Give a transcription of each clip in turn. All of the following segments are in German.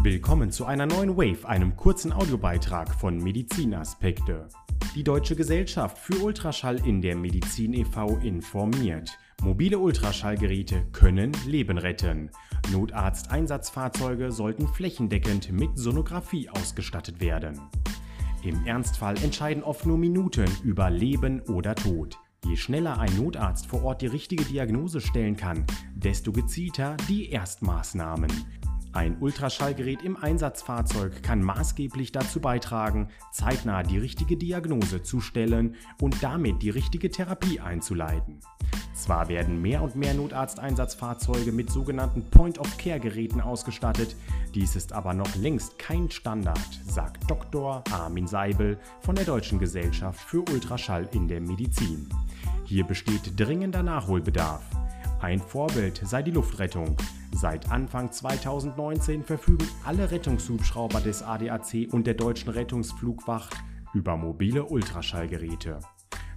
Willkommen zu einer neuen Wave, einem kurzen Audiobeitrag von Medizinaspekte. Die Deutsche Gesellschaft für Ultraschall in der Medizin e.V. informiert. Mobile Ultraschallgeräte können Leben retten. Notarzteinsatzfahrzeuge sollten flächendeckend mit Sonographie ausgestattet werden. Im Ernstfall entscheiden oft nur Minuten über Leben oder Tod. Je schneller ein Notarzt vor Ort die richtige Diagnose stellen kann, desto gezielter die Erstmaßnahmen. Ein Ultraschallgerät im Einsatzfahrzeug kann maßgeblich dazu beitragen, zeitnah die richtige Diagnose zu stellen und damit die richtige Therapie einzuleiten. Zwar werden mehr und mehr Notarzteinsatzfahrzeuge mit sogenannten Point-of-Care-Geräten ausgestattet, dies ist aber noch längst kein Standard, sagt Dr. Armin Seibel von der Deutschen Gesellschaft für Ultraschall in der Medizin. Hier besteht dringender Nachholbedarf. Ein Vorbild sei die Luftrettung. Seit Anfang 2019 verfügen alle Rettungshubschrauber des ADAC und der Deutschen Rettungsflugwacht über mobile Ultraschallgeräte.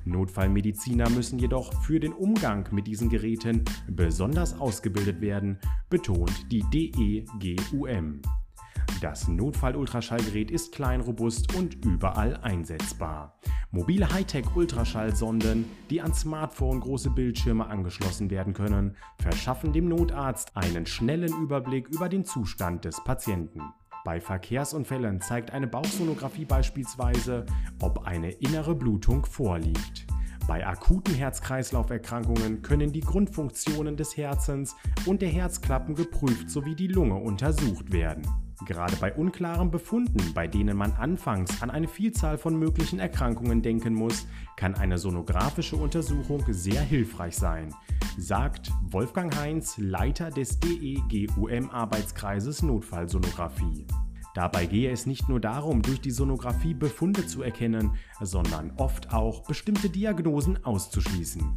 Notfallmediziner müssen jedoch für den Umgang mit diesen Geräten besonders ausgebildet werden, betont die DEGUM. Das Notfall-Ultraschallgerät ist klein, robust und überall einsetzbar. Mobile Hightech-Ultraschallsonden, die an Smartphone große Bildschirme angeschlossen werden können, verschaffen dem Notarzt einen schnellen Überblick über den Zustand des Patienten. Bei Verkehrsunfällen zeigt eine Bauchsonographie beispielsweise, ob eine innere Blutung vorliegt. Bei akuten Herz-Kreislauf-Erkrankungen können die Grundfunktionen des Herzens und der Herzklappen geprüft sowie die Lunge untersucht werden. Gerade bei unklaren Befunden, bei denen man anfangs an eine Vielzahl von möglichen Erkrankungen denken muss, kann eine sonografische Untersuchung sehr hilfreich sein, sagt Wolfgang Heinz, Leiter des DEGUM-Arbeitskreises Notfallsonographie. Dabei gehe es nicht nur darum, durch die Sonographie Befunde zu erkennen, sondern oft auch bestimmte Diagnosen auszuschließen.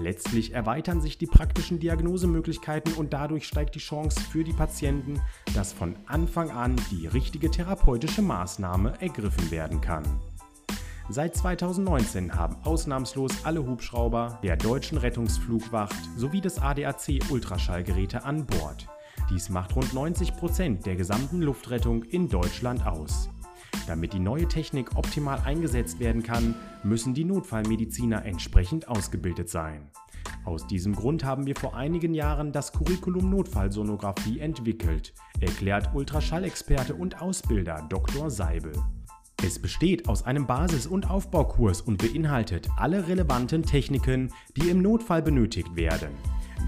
Letztlich erweitern sich die praktischen Diagnosemöglichkeiten und dadurch steigt die Chance für die Patienten, dass von Anfang an die richtige therapeutische Maßnahme ergriffen werden kann. Seit 2019 haben ausnahmslos alle Hubschrauber der deutschen Rettungsflugwacht sowie des ADAC Ultraschallgeräte an Bord. Dies macht rund 90 Prozent der gesamten Luftrettung in Deutschland aus. Damit die neue Technik optimal eingesetzt werden kann, müssen die Notfallmediziner entsprechend ausgebildet sein. Aus diesem Grund haben wir vor einigen Jahren das Curriculum Notfallsonographie entwickelt, erklärt Ultraschallexperte und Ausbilder Dr. Seibel. Es besteht aus einem Basis- und Aufbaukurs und beinhaltet alle relevanten Techniken, die im Notfall benötigt werden.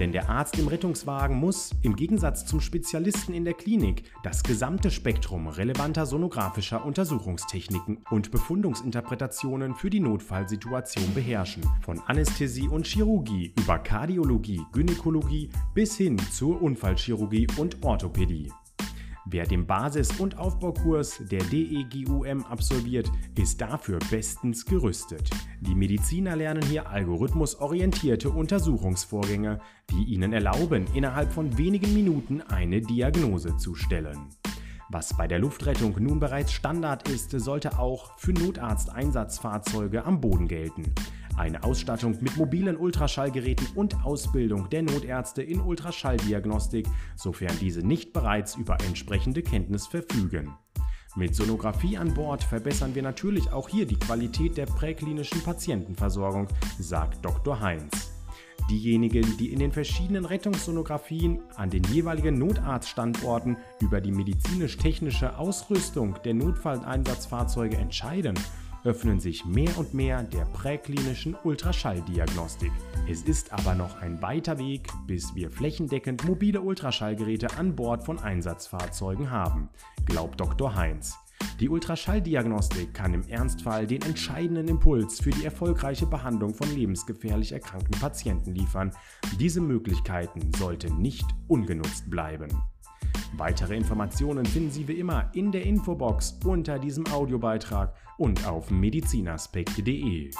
Denn der Arzt im Rettungswagen muss, im Gegensatz zum Spezialisten in der Klinik, das gesamte Spektrum relevanter sonografischer Untersuchungstechniken und Befundungsinterpretationen für die Notfallsituation beherrschen. Von Anästhesie und Chirurgie über Kardiologie, Gynäkologie bis hin zur Unfallchirurgie und Orthopädie. Wer den Basis- und Aufbaukurs der DEGUM absolviert, ist dafür bestens gerüstet. Die Mediziner lernen hier algorithmusorientierte Untersuchungsvorgänge, die ihnen erlauben, innerhalb von wenigen Minuten eine Diagnose zu stellen. Was bei der Luftrettung nun bereits Standard ist, sollte auch für Notarzteinsatzfahrzeuge am Boden gelten. Eine Ausstattung mit mobilen Ultraschallgeräten und Ausbildung der Notärzte in Ultraschalldiagnostik, sofern diese nicht bereits über entsprechende Kenntnis verfügen. Mit Sonographie an Bord verbessern wir natürlich auch hier die Qualität der präklinischen Patientenversorgung, sagt Dr. Heinz. Diejenigen, die in den verschiedenen Rettungssonographien an den jeweiligen Notarztstandorten über die medizinisch-technische Ausrüstung der Notfalleinsatzfahrzeuge entscheiden, öffnen sich mehr und mehr der präklinischen Ultraschalldiagnostik. Es ist aber noch ein weiter Weg, bis wir flächendeckend mobile Ultraschallgeräte an Bord von Einsatzfahrzeugen haben, glaubt Dr. Heinz. Die Ultraschalldiagnostik kann im Ernstfall den entscheidenden Impuls für die erfolgreiche Behandlung von lebensgefährlich erkrankten Patienten liefern. Diese Möglichkeiten sollten nicht ungenutzt bleiben. Weitere Informationen finden Sie wie immer in der Infobox unter diesem Audiobeitrag und auf medizinaspekte.de.